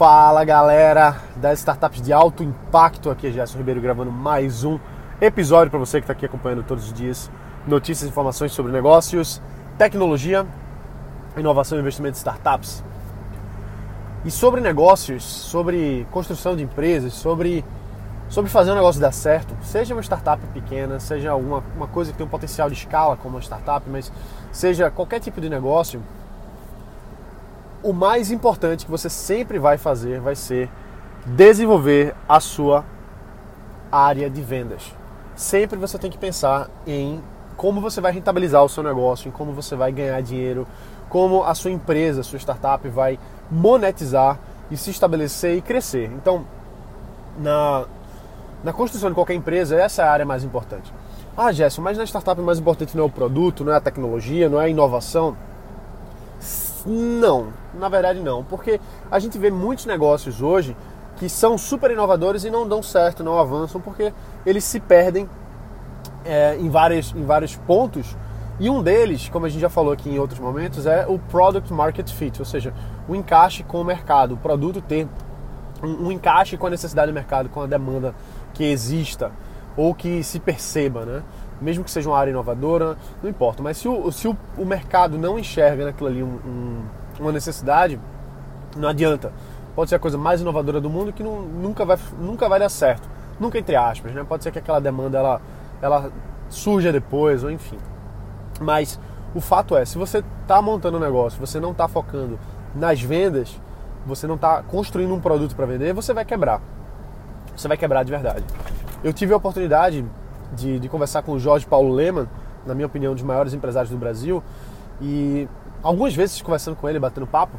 Fala galera das startups de alto impacto, aqui é Gerson Ribeiro gravando mais um episódio para você que está aqui acompanhando todos os dias notícias e informações sobre negócios, tecnologia, inovação e investimento em startups. E sobre negócios, sobre construção de empresas, sobre, sobre fazer um negócio dar certo, seja uma startup pequena, seja alguma uma coisa que tem um potencial de escala como uma startup, mas seja qualquer tipo de negócio, o mais importante que você sempre vai fazer vai ser desenvolver a sua área de vendas. Sempre você tem que pensar em como você vai rentabilizar o seu negócio, em como você vai ganhar dinheiro, como a sua empresa, a sua startup vai monetizar e se estabelecer e crescer. Então, na, na construção de qualquer empresa, essa é a área mais importante. Ah, Gerson, mas na startup o mais importante não é o produto, não é a tecnologia, não é a inovação? Não, na verdade não, porque a gente vê muitos negócios hoje que são super inovadores e não dão certo, não avançam, porque eles se perdem é, em, vários, em vários pontos. E um deles, como a gente já falou aqui em outros momentos, é o Product Market Fit, ou seja, o encaixe com o mercado, o produto ter um, um encaixe com a necessidade do mercado, com a demanda que exista ou que se perceba, né? Mesmo que seja uma área inovadora, não importa. Mas se o, se o, o mercado não enxerga naquilo ali um, um, uma necessidade, não adianta. Pode ser a coisa mais inovadora do mundo que não, nunca, vai, nunca vai dar certo. Nunca entre aspas, né? Pode ser que aquela demanda ela, ela surja depois, ou enfim. Mas o fato é, se você está montando um negócio, você não está focando nas vendas, você não está construindo um produto para vender, você vai quebrar. Você vai quebrar de verdade. Eu tive a oportunidade de, de conversar com o Jorge Paulo Leman, na minha opinião, um dos maiores empresários do Brasil. E algumas vezes conversando com ele, batendo papo,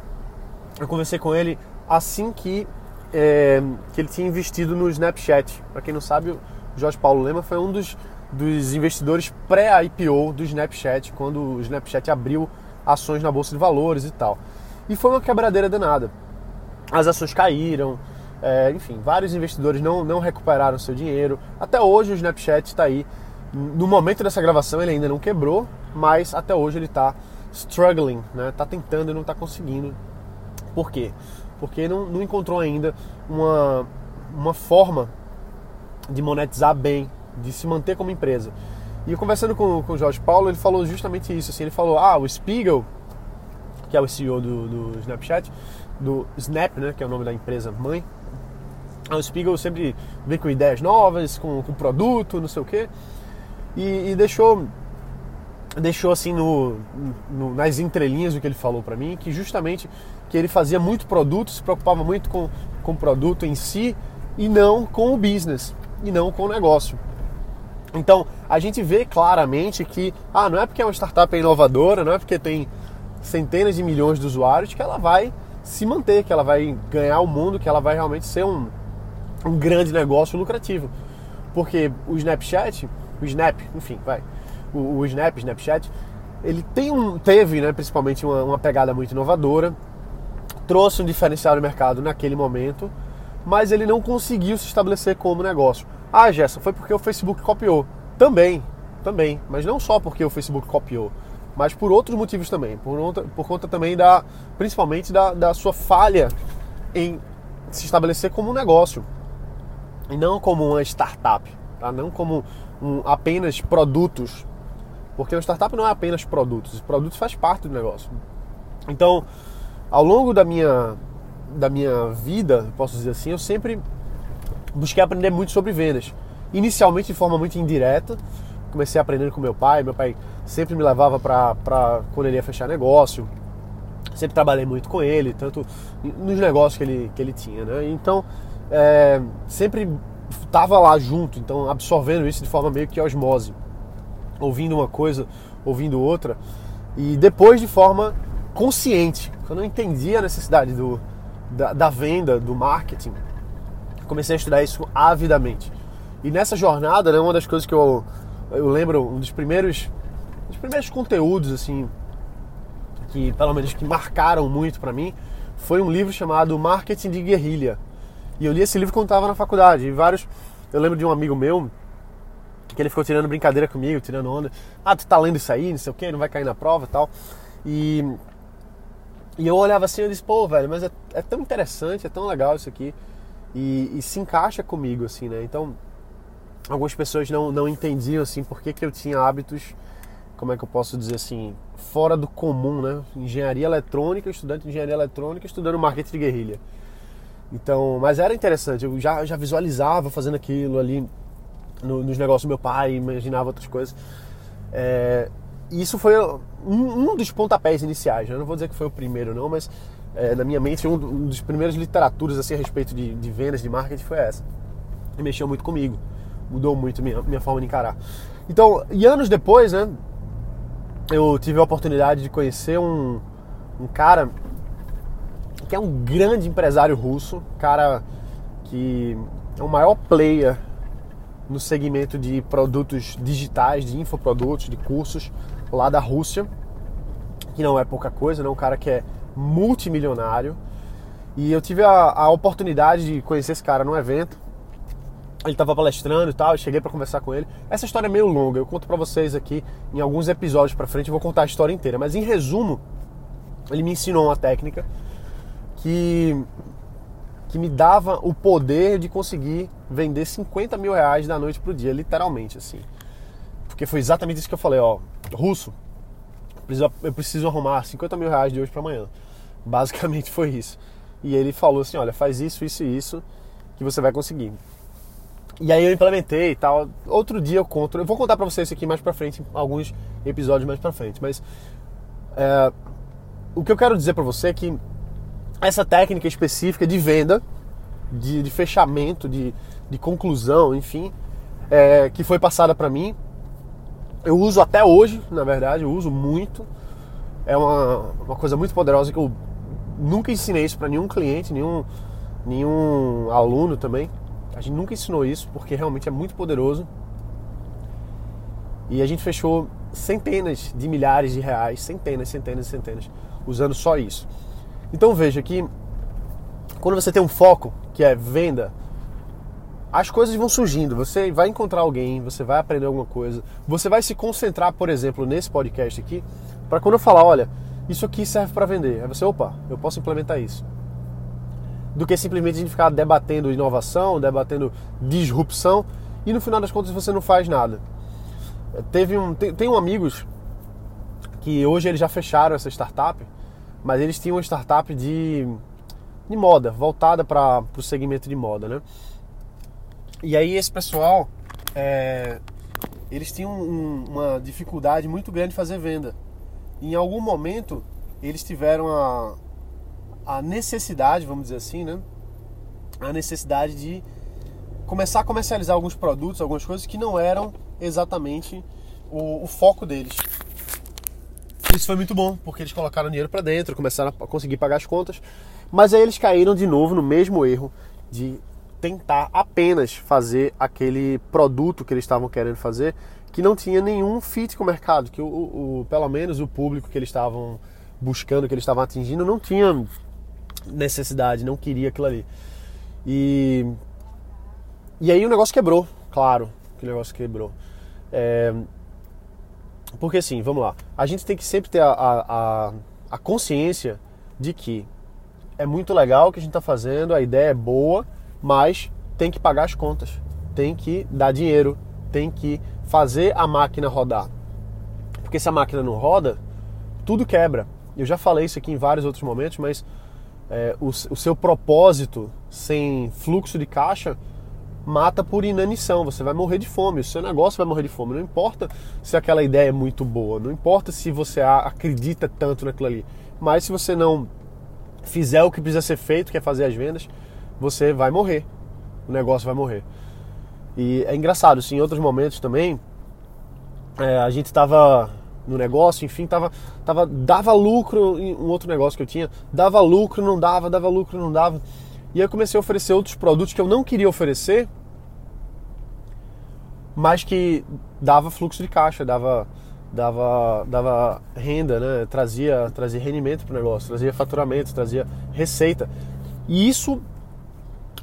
eu conversei com ele assim que, é, que ele tinha investido no Snapchat. Para quem não sabe, o Jorge Paulo Lema foi um dos, dos investidores pré-IPO do Snapchat, quando o Snapchat abriu ações na bolsa de valores e tal. E foi uma quebradeira danada. As ações caíram, é, enfim, vários investidores não, não recuperaram seu dinheiro. Até hoje o Snapchat está aí. No momento dessa gravação ele ainda não quebrou, mas até hoje ele está struggling, né? Está tentando e não está conseguindo. Por quê? Porque não, não encontrou ainda uma, uma forma de monetizar bem, de se manter como empresa. E conversando com, com o Jorge Paulo, ele falou justamente isso. Assim, ele falou: ah, o Spiegel, que é o CEO do, do Snapchat, do Snap, né, que é o nome da empresa mãe, o Spiegel sempre vem com ideias novas, com, com produto, não sei o quê. E, e deixou, deixou assim no, no, nas entrelinhas o que ele falou para mim, que justamente que ele fazia muito produto, se preocupava muito com, com o produto em si e não com o business, e não com o negócio. Então, a gente vê claramente que, ah, não é porque é uma startup inovadora, não é porque tem centenas de milhões de usuários que ela vai se manter, que ela vai ganhar o mundo, que ela vai realmente ser um, um grande negócio lucrativo. Porque o Snapchat, o Snap, enfim, vai, o, o Snap, Snapchat, ele tem um, teve, né, principalmente uma, uma pegada muito inovadora, trouxe um diferencial no mercado naquele momento, mas ele não conseguiu se estabelecer como negócio. Ah, Gerson, foi porque o Facebook copiou. Também, também, mas não só porque o Facebook copiou, mas por outros motivos também, por, outra, por conta também da, principalmente da, da sua falha em se estabelecer como um negócio e não como uma startup, tá? não como um, apenas produtos, porque uma startup não é apenas produtos, os produtos faz parte do negócio. Então, ao longo da minha da minha vida, posso dizer assim, eu sempre busquei aprender muito sobre vendas. Inicialmente de forma muito indireta, comecei aprendendo com meu pai. Meu pai sempre me levava para quando ele ia fechar negócio. Sempre trabalhei muito com ele, tanto nos negócios que ele, que ele tinha. Né? Então, é, sempre estava lá junto, então absorvendo isso de forma meio que osmose, ouvindo uma coisa, ouvindo outra, e depois de forma consciente, eu entendi a necessidade do, da, da venda, do marketing, comecei a estudar isso avidamente. E nessa jornada, né, uma das coisas que eu, eu lembro, um dos primeiros, dos primeiros conteúdos assim que pelo menos que marcaram muito para mim, foi um livro chamado Marketing de Guerrilha e eu li esse livro quando estava na faculdade. E vários. Eu lembro de um amigo meu que ele ficou tirando brincadeira comigo, tirando onda. Ah, tu tá lendo isso aí, não sei o que, não vai cair na prova e tal. E E eu olhava assim e disse, pô, velho, mas é, é, tão interessante, é tão legal isso aqui. E, e, se encaixa comigo, assim, né? Então, algumas pessoas não, não entendiam, assim, por que, que eu tinha hábitos, como é que eu posso dizer assim, fora do comum, né? Engenharia eletrônica, estudante de engenharia eletrônica, estudando marketing de guerrilha. Então, mas era interessante, eu já, já visualizava fazendo aquilo ali no, nos negócios do meu pai, imaginava outras coisas. É, isso foi um, um, dos pontapés iniciais, né? eu não vou dizer que foi o primeiro não, mas é, na minha mente um, um dos primeiros literaturas assim, a respeito de, de vendas, de marketing foi essa. E mexeu muito comigo, mudou muito minha, minha forma de encarar. Então, e anos depois, né, eu tive a oportunidade de conhecer um, um cara que é um grande empresário russo, cara que é o maior player no segmento de produtos digitais, de infoprodutos, de cursos lá da Rússia, que não é pouca coisa, né? um cara que é multimilionário. E eu tive a, a oportunidade de conhecer esse cara num evento. Ele estava palestrando e tal, eu cheguei para conversar com ele. Essa história é meio longa, eu conto para vocês aqui em alguns episódios para frente, eu vou contar a história inteira. Mas em resumo, ele me ensinou uma técnica que que me dava o poder de conseguir vender 50 mil reais da noite pro dia, literalmente, assim. Porque foi exatamente isso que eu falei, ó, russo, eu preciso arrumar 50 mil reais de hoje para amanhã. Basicamente foi isso. E ele falou assim, olha, faz isso, isso e isso, que você vai conseguir. E aí eu implementei e tal. Outro dia eu conto, eu vou contar para vocês isso aqui mais para frente, alguns episódios mais para frente. Mas é, o que eu quero dizer para você é que essa técnica específica de venda, de, de fechamento, de, de, conclusão, enfim, é, que foi passada para mim. Eu uso até hoje, na verdade, eu uso muito. É uma, uma coisa muito poderosa que eu nunca ensinei isso para nenhum cliente, nenhum, nenhum aluno também. A gente nunca ensinou isso porque realmente é muito poderoso. E a gente fechou centenas de milhares de reais, centenas, centenas, centenas, usando só isso. Então veja que quando você tem um foco, que é venda, as coisas vão surgindo. Você vai encontrar alguém, você vai aprender alguma coisa, você vai se concentrar, por exemplo, nesse podcast aqui, para quando eu falar, olha, isso aqui serve para vender. Aí você, opa, eu posso implementar isso. Do que simplesmente a gente ficar debatendo inovação, debatendo disrupção e no final das contas você não faz nada. Teve um, tem, tem um amigos que hoje eles já fecharam essa startup mas eles tinham uma startup de, de moda, voltada para o segmento de moda, né? E aí esse pessoal, é, eles tinham um, uma dificuldade muito grande de fazer venda. Em algum momento eles tiveram a, a necessidade, vamos dizer assim, né? A necessidade de começar a comercializar alguns produtos, algumas coisas que não eram exatamente o, o foco deles. Isso foi muito bom, porque eles colocaram dinheiro para dentro, começaram a conseguir pagar as contas, mas aí eles caíram de novo no mesmo erro de tentar apenas fazer aquele produto que eles estavam querendo fazer, que não tinha nenhum fit com o mercado, que o, o pelo menos o público que eles estavam buscando, que eles estavam atingindo, não tinha necessidade, não queria aquilo ali. E, e aí o negócio quebrou, claro que o negócio quebrou. É, porque assim, vamos lá, a gente tem que sempre ter a, a, a consciência de que é muito legal o que a gente está fazendo, a ideia é boa, mas tem que pagar as contas, tem que dar dinheiro, tem que fazer a máquina rodar. Porque se a máquina não roda, tudo quebra. Eu já falei isso aqui em vários outros momentos, mas é, o, o seu propósito sem fluxo de caixa mata por inanição, você vai morrer de fome, o seu negócio vai morrer de fome. Não importa se aquela ideia é muito boa, não importa se você acredita tanto naquilo ali, mas se você não fizer o que precisa ser feito, que é fazer as vendas, você vai morrer, o negócio vai morrer. E é engraçado, assim, em outros momentos também, é, a gente estava no negócio, enfim, tava, tava, dava lucro em um outro negócio que eu tinha, dava lucro, não dava, dava lucro, não dava. E aí eu comecei a oferecer outros produtos que eu não queria oferecer, mas que dava fluxo de caixa, dava, dava, dava renda, né? trazia, trazia rendimento para o negócio, trazia faturamento, trazia receita. E isso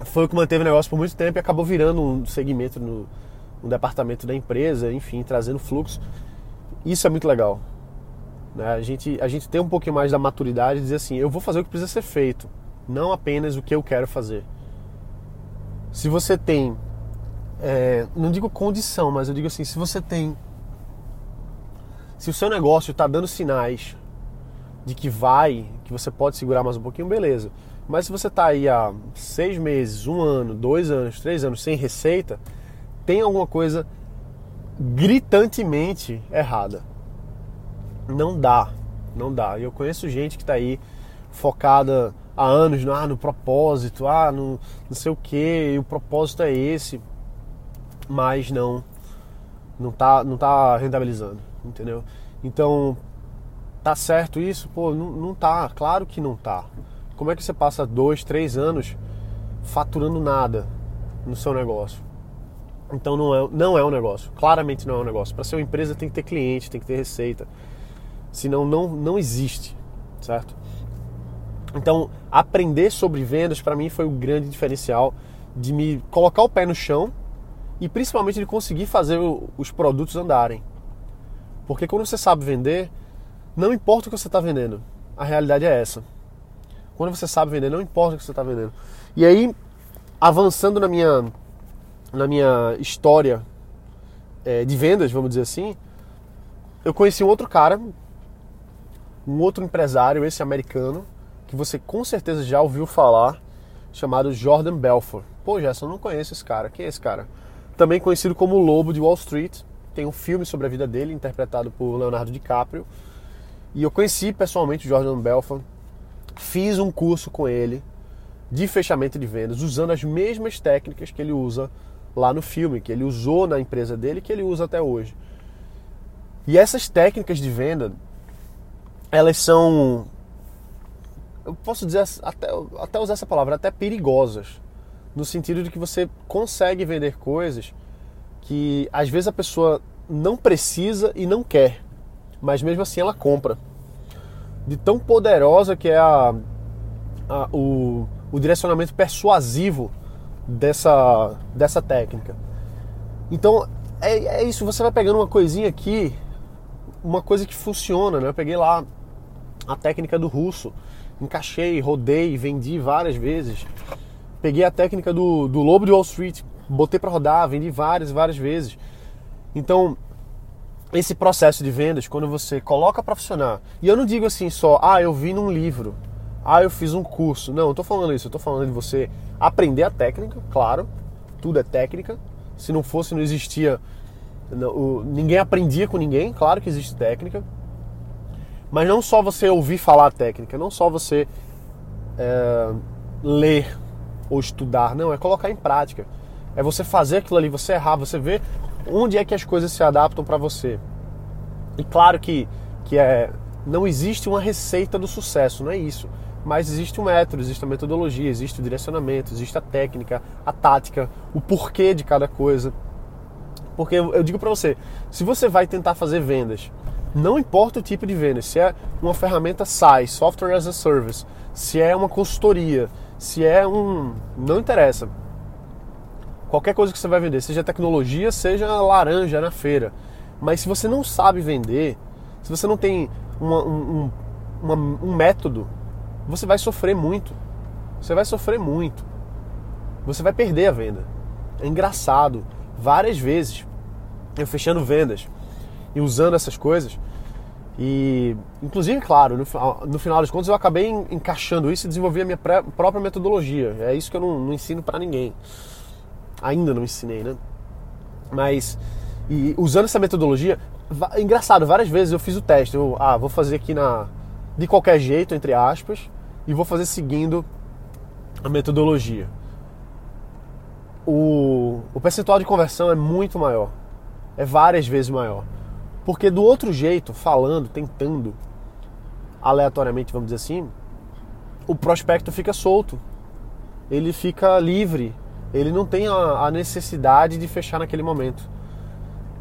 foi o que manteve o negócio por muito tempo e acabou virando um segmento no, no departamento da empresa, enfim, trazendo fluxo. Isso é muito legal. Né? A, gente, a gente tem um pouquinho mais da maturidade de dizer assim: eu vou fazer o que precisa ser feito, não apenas o que eu quero fazer. Se você tem, é, não digo condição, mas eu digo assim: se você tem. Se o seu negócio está dando sinais de que vai, que você pode segurar mais um pouquinho, beleza. Mas se você está aí há seis meses, um ano, dois anos, três anos sem receita, tem alguma coisa gritantemente errada. Não dá, não dá. Eu conheço gente que está aí focada há anos ah, no propósito, ah, no não sei o que, o propósito é esse, mas não não tá, não tá rentabilizando, entendeu? Então, tá certo isso? Pô, não, não tá, claro que não tá. Como é que você passa dois, três anos faturando nada no seu negócio? Então não é, não é um negócio. Claramente não é um negócio. Para ser uma empresa tem que ter cliente, tem que ter receita. Senão não, não existe, certo? Então, aprender sobre vendas para mim foi o grande diferencial de me colocar o pé no chão e principalmente de conseguir fazer os produtos andarem. Porque quando você sabe vender, não importa o que você está vendendo, a realidade é essa. Quando você sabe vender, não importa o que você está vendendo. E aí, avançando na minha, na minha história é, de vendas, vamos dizer assim, eu conheci um outro cara, um outro empresário, esse americano, que você com certeza já ouviu falar, chamado Jordan Belfort. Pô, Gerson, eu não conheço esse cara. Quem é esse cara? Também conhecido como Lobo de Wall Street. Tem um filme sobre a vida dele, interpretado por Leonardo DiCaprio. E eu conheci pessoalmente o Jordan Belfort fiz um curso com ele de fechamento de vendas, usando as mesmas técnicas que ele usa lá no filme, que ele usou na empresa dele, que ele usa até hoje. E essas técnicas de venda, elas são, eu posso dizer até, até usar essa palavra, até perigosas, no sentido de que você consegue vender coisas que às vezes a pessoa não precisa e não quer, mas mesmo assim ela compra de tão poderosa que é a, a o, o direcionamento persuasivo dessa, dessa técnica. Então é, é, isso, você vai pegando uma coisinha aqui, uma coisa que funciona, né? Eu peguei lá a técnica do russo, encaixei, rodei, vendi várias vezes. Peguei a técnica do, do lobo de Wall Street, botei para rodar, vendi várias, várias vezes. Então, esse processo de vendas, quando você coloca para funcionar, e eu não digo assim só, ah, eu vi num livro, ah, eu fiz um curso. Não, eu tô falando isso, eu tô falando de você aprender a técnica, claro, tudo é técnica. Se não fosse, não existia. Não, ninguém aprendia com ninguém, claro que existe técnica. Mas não só você ouvir falar a técnica, não só você é, ler ou estudar, não, é colocar em prática. É você fazer aquilo ali, você errar, você ver onde é que as coisas se adaptam para você. E claro que, que é, não existe uma receita do sucesso, não é isso. Mas existe um método, existe a metodologia, existe o direcionamento, existe a técnica, a tática, o porquê de cada coisa. Porque eu digo para você, se você vai tentar fazer vendas, não importa o tipo de venda, se é uma ferramenta SaaS, Software as a Service, se é uma consultoria, se é um. Não interessa qualquer coisa que você vai vender, seja tecnologia, seja laranja na feira. Mas se você não sabe vender, se você não tem uma, um, uma, um método, você vai sofrer muito. Você vai sofrer muito. Você vai perder a venda. É engraçado. Várias vezes eu fechando vendas e usando essas coisas. E, inclusive, claro, no, no final das contas eu acabei encaixando isso e desenvolvi a minha própria metodologia. É isso que eu não, não ensino para ninguém ainda não ensinei, né? Mas e usando essa metodologia, engraçado, várias vezes eu fiz o teste. Eu, ah, vou fazer aqui na de qualquer jeito, entre aspas, e vou fazer seguindo a metodologia. O, o percentual de conversão é muito maior. É várias vezes maior. Porque do outro jeito, falando, tentando, aleatoriamente, vamos dizer assim, o prospecto fica solto. Ele fica livre ele não tem a, necessidade de fechar naquele momento.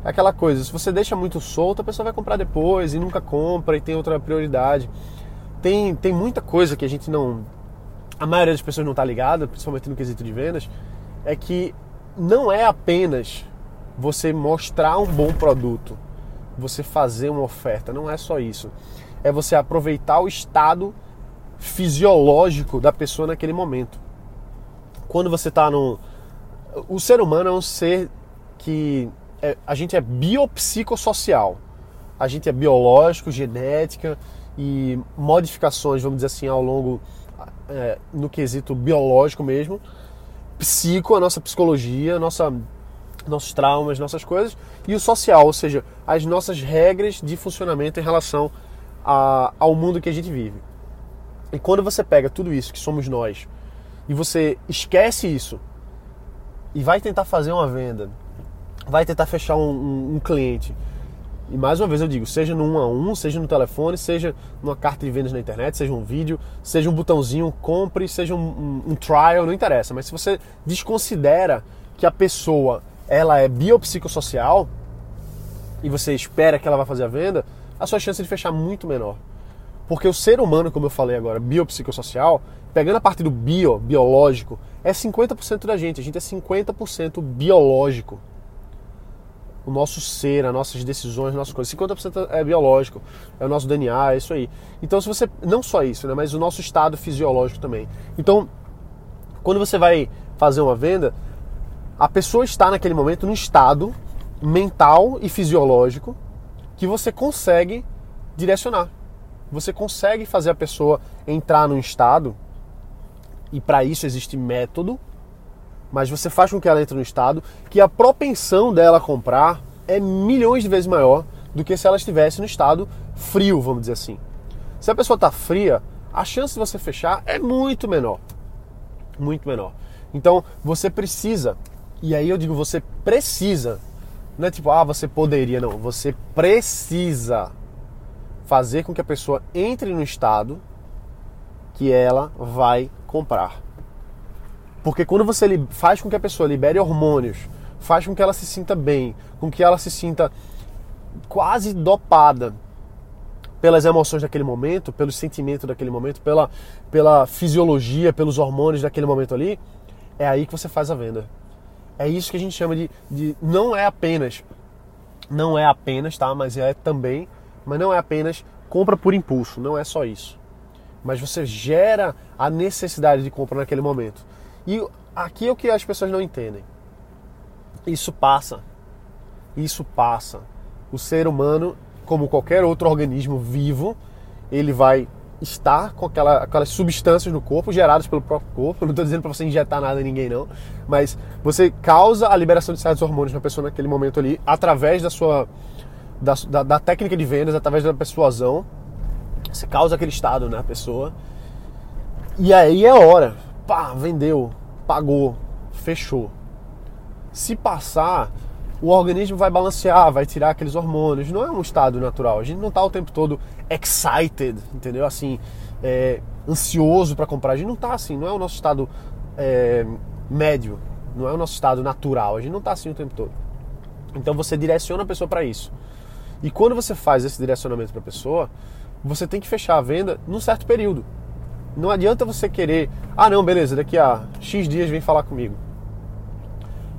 É aquela coisa, se você deixa muito solto, a pessoa vai comprar depois e nunca compra e tem outra prioridade. Tem, tem muita coisa que a gente não. A maioria das pessoas não está ligada, principalmente no quesito de vendas, é que não é apenas você mostrar um bom produto, você fazer uma oferta, não é só isso. é você aproveitar o estado fisiológico da pessoa naquele momento. Quando você está no. O ser humano é um ser que. É, a gente é biopsicossocial. A gente é biológico, genética e modificações, vamos dizer assim, ao longo. É, no quesito biológico mesmo. Psico, a nossa psicologia, nossa, nossos traumas, nossas coisas. E o social, ou seja, as nossas regras de funcionamento em relação a, ao mundo que a gente vive. E quando você pega tudo isso que somos nós e você esquece isso e vai tentar fazer uma venda, vai tentar fechar um, um, um cliente. E mais uma vez eu digo, seja no 1 a 1, seja no telefone, seja numa carta de vendas na internet, seja um vídeo, seja um botãozinho compre, seja um, um, trial, não interessa. Mas se você desconsidera que a pessoa ela é biopsicossocial e você espera que ela vai fazer a venda, a sua chance de fechar é muito menor. Porque o ser humano, como eu falei agora, biopsicossocial, pegando a parte do bio, biológico, é 50% da gente. A gente é 50% biológico. O nosso ser, as nossas decisões, as nossas coisas. 50% é biológico, é o nosso DNA, é isso aí. Então, se você. Não só isso, né? Mas o nosso estado fisiológico também. Então, quando você vai fazer uma venda, a pessoa está naquele momento num estado mental e fisiológico que você consegue direcionar você consegue fazer a pessoa entrar num estado, e para isso existe método, mas você faz com que ela entre no estado que a propensão dela comprar é milhões de vezes maior do que se ela estivesse no estado frio, vamos dizer assim. Se a pessoa está fria, a chance de você fechar é muito menor. Muito menor. Então você precisa, e aí eu digo você precisa, não é tipo, ah, você poderia, não, você precisa fazer com que a pessoa entre no estado que ela vai comprar. Porque quando você faz com que a pessoa libere hormônios, faz com que ela se sinta bem, com que ela se sinta quase dopada pelas emoções daquele momento, pelos sentimentos daquele momento, pela, pela fisiologia, pelos hormônios daquele momento ali, é aí que você faz a venda. É isso que a gente chama de, de não é apenas, não é apenas, tá? Mas é também mas não é apenas compra por impulso, não é só isso. Mas você gera a necessidade de compra naquele momento. E aqui é o que as pessoas não entendem. Isso passa. Isso passa. O ser humano, como qualquer outro organismo vivo, ele vai estar com aquela, aquelas substâncias no corpo geradas pelo próprio corpo. Eu não estou dizendo para você injetar nada em ninguém, não. Mas você causa a liberação de certos hormônios na pessoa naquele momento ali, através da sua da, da, da, técnica de vendas, através da persuasão. Você causa aquele estado na pessoa. E aí é hora. Pá, vendeu, pagou, fechou. Se passar, o organismo vai balancear, vai tirar aqueles hormônios. Não é um estado natural. A gente não está o tempo todo excited, entendeu? Assim, é, ansioso para comprar. A gente não está assim. Não é o nosso estado é, médio. Não é o nosso estado natural. A gente não está assim o tempo todo. Então você direciona a pessoa para isso. E quando você faz esse direcionamento para a pessoa, você tem que fechar a venda num certo período. Não adianta você querer, ah não, beleza, daqui a X dias vem falar comigo.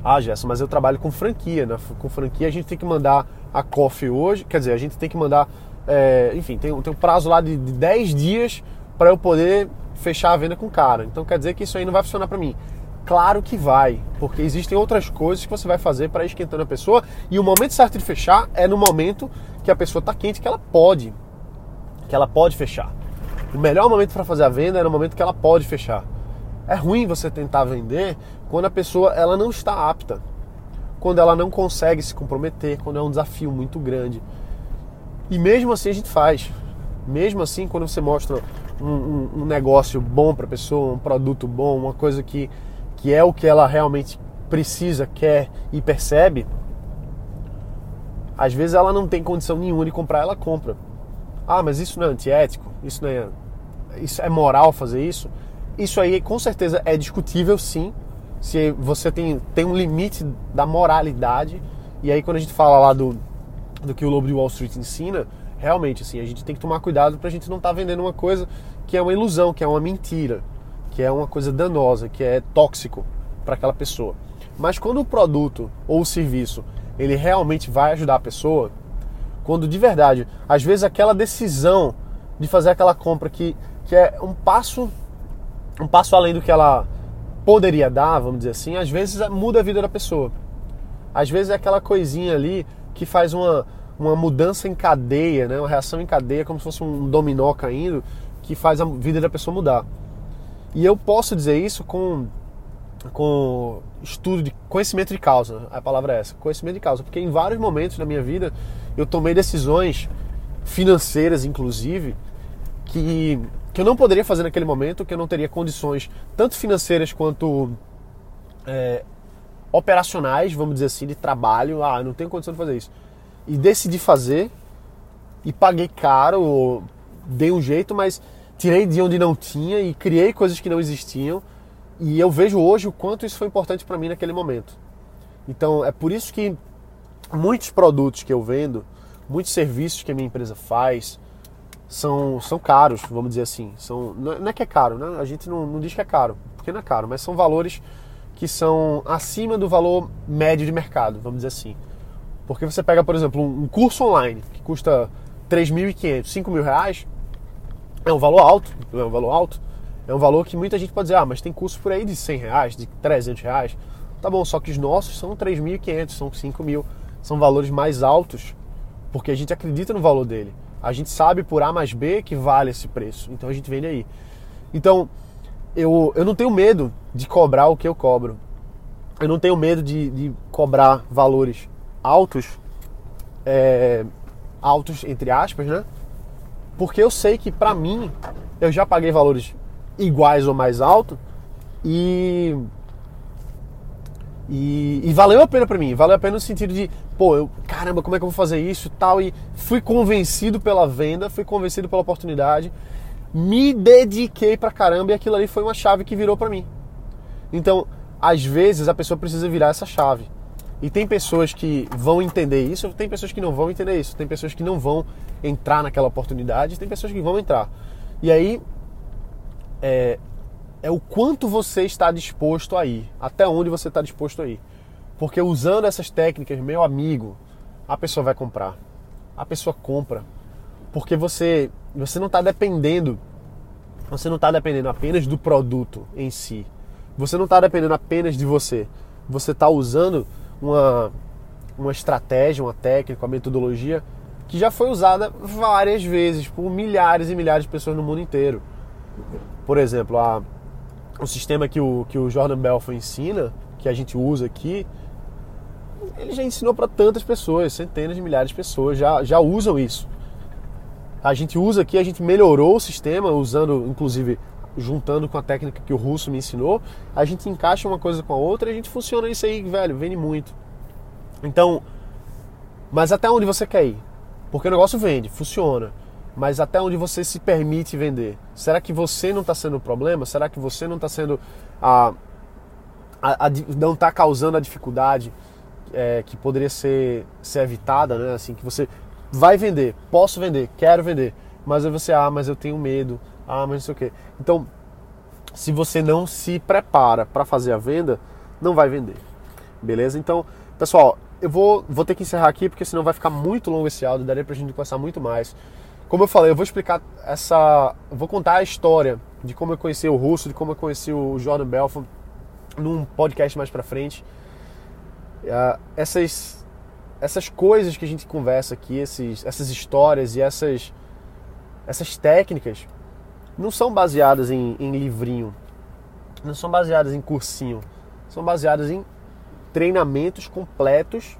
Ah, Gerson, mas eu trabalho com franquia, né? Com franquia a gente tem que mandar a coffee hoje, quer dizer, a gente tem que mandar, é, enfim, tem, tem um prazo lá de, de 10 dias para eu poder fechar a venda com o cara. Então quer dizer que isso aí não vai funcionar para mim. Claro que vai, porque existem outras coisas que você vai fazer para esquentando a pessoa e o momento certo de fechar é no momento que a pessoa está quente, que ela pode, que ela pode fechar. O melhor momento para fazer a venda é no momento que ela pode fechar. É ruim você tentar vender quando a pessoa ela não está apta, quando ela não consegue se comprometer, quando é um desafio muito grande. E mesmo assim a gente faz. Mesmo assim, quando você mostra um, um, um negócio bom para a pessoa, um produto bom, uma coisa que que é o que ela realmente precisa, quer e percebe, às vezes ela não tem condição nenhuma de comprar, ela compra. Ah, mas isso não é antiético? Isso não é, isso é moral fazer isso? Isso aí com certeza é discutível sim, se você tem, tem um limite da moralidade. E aí quando a gente fala lá do, do que o Lobo de Wall Street ensina, realmente assim, a gente tem que tomar cuidado para a gente não estar tá vendendo uma coisa que é uma ilusão, que é uma mentira que é uma coisa danosa, que é tóxico para aquela pessoa. Mas quando o produto ou o serviço ele realmente vai ajudar a pessoa, quando de verdade, às vezes aquela decisão de fazer aquela compra que, que é um passo um passo além do que ela poderia dar, vamos dizer assim, às vezes muda a vida da pessoa. Às vezes é aquela coisinha ali que faz uma, uma mudança em cadeia, né? uma reação em cadeia, como se fosse um dominó caindo, que faz a vida da pessoa mudar. E eu posso dizer isso com, com estudo de conhecimento de causa, a palavra é essa, conhecimento de causa, porque em vários momentos da minha vida eu tomei decisões financeiras, inclusive, que, que eu não poderia fazer naquele momento, que eu não teria condições, tanto financeiras quanto é, operacionais, vamos dizer assim, de trabalho. Ah, não tenho condição de fazer isso. E decidi fazer e paguei caro, dei um jeito, mas tirei de onde não tinha e criei coisas que não existiam. E eu vejo hoje o quanto isso foi importante para mim naquele momento. Então é por isso que muitos produtos que eu vendo, muitos serviços que a minha empresa faz, são, são caros, vamos dizer assim. São, não é que é caro, né? A gente não, não diz que é caro, porque não é caro, mas são valores que são acima do valor médio de mercado, vamos dizer assim. Porque você pega, por exemplo, um curso online que custa 3.500, 5 mil reais, é um valor alto, é um valor alto, é um valor que muita gente pode dizer, ah, mas tem curso por aí de 100 reais, de 300 reais. Tá bom, só que os nossos são 3.500, são 5 mil, são valores mais altos, porque a gente acredita no valor dele. A gente sabe por A mais B que vale esse preço. Então a gente vende aí. Então, eu, eu não tenho medo de cobrar o que eu cobro. Eu não tenho medo de, de cobrar valores altos, é, altos entre aspas, né? Porque eu sei que para mim eu já paguei valores iguais ou mais altos e e, e, valeu a pena para mim, valeu a pena no sentido de, pô, eu, caramba, como é que eu vou fazer isso tal. E fui convencido pela venda, fui convencido pela oportunidade, me dediquei pra caramba e aquilo ali foi uma chave que virou para mim. Então, às vezes a pessoa precisa virar essa chave. E tem pessoas que vão entender isso, tem pessoas que não vão entender isso, tem pessoas que não vão entrar naquela oportunidade, tem pessoas que vão entrar. E aí, é, é o quanto você está disposto a ir, até onde você está disposto a ir. Porque usando essas técnicas, meu amigo, a pessoa vai comprar. A pessoa compra. Porque você, você não está dependendo, você não está dependendo apenas do produto em si. Você não está dependendo apenas de você. Você está usando uma, uma estratégia, uma técnica, uma metodologia que já foi usada várias vezes por milhares e milhares de pessoas no mundo inteiro. Por exemplo, a o sistema que o, que o Jordan Belfort ensina, que a gente usa aqui, ele já ensinou para tantas pessoas, centenas de milhares de pessoas já, já usam isso. A gente usa aqui, a gente melhorou o sistema, usando, inclusive, juntando com a técnica que o russo me ensinou, a gente encaixa uma coisa com a outra e a gente funciona isso aí, velho, vende muito. Então, mas até onde você quer ir? Porque o negócio vende, funciona mas até onde você se permite vender. Será que você não está sendo o problema? Será que você não está sendo a, a, a, não está causando a dificuldade é, que poderia ser, ser evitada, né? Assim que você vai vender, posso vender, quero vender, mas aí você ah, mas eu tenho medo, ah, mas não sei o quê. Então, se você não se prepara para fazer a venda, não vai vender, beleza? Então, pessoal, eu vou, vou ter que encerrar aqui porque senão vai ficar muito longo esse áudio, daria pra gente conversar muito mais. Como eu falei, eu vou explicar essa. Vou contar a história de como eu conheci o Russo, de como eu conheci o Jordan Belfort num podcast mais pra frente. Uh, essas, essas coisas que a gente conversa aqui, esses, essas histórias e essas, essas técnicas não são baseadas em, em livrinho, não são baseadas em cursinho, são baseadas em treinamentos completos,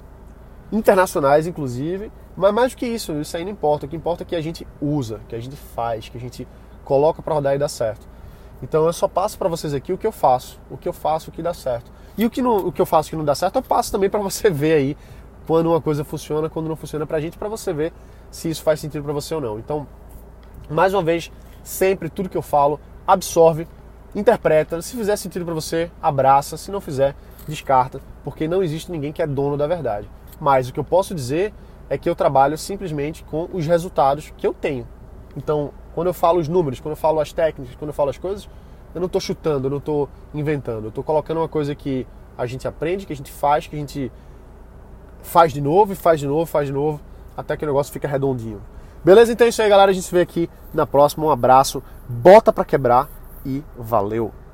internacionais inclusive, mas mais do que isso, isso aí não importa. O que importa é que a gente usa, que a gente faz, que a gente coloca para rodar e dá certo. Então eu só passo para vocês aqui o que eu faço, o que eu faço o que dá certo. E o que, não, o que eu faço que não dá certo, eu passo também para você ver aí quando uma coisa funciona, quando não funciona pra gente, para você ver se isso faz sentido para você ou não. Então, mais uma vez, sempre tudo que eu falo, absorve, interpreta. Se fizer sentido para você, abraça. Se não fizer, descarta, porque não existe ninguém que é dono da verdade. Mas o que eu posso dizer é que eu trabalho simplesmente com os resultados que eu tenho. Então, quando eu falo os números, quando eu falo as técnicas, quando eu falo as coisas, eu não estou chutando, eu não estou inventando. Eu estou colocando uma coisa que a gente aprende, que a gente faz, que a gente faz de novo e faz de novo, faz de novo, até que o negócio fica redondinho. Beleza? Então é isso aí, galera. A gente se vê aqui na próxima. Um abraço, bota pra quebrar e valeu!